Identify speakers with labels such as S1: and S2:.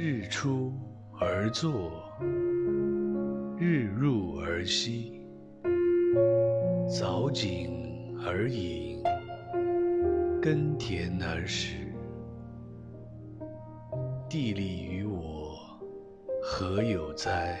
S1: 日出而作日入而息早景而饮耕田而食地利与我何有哉？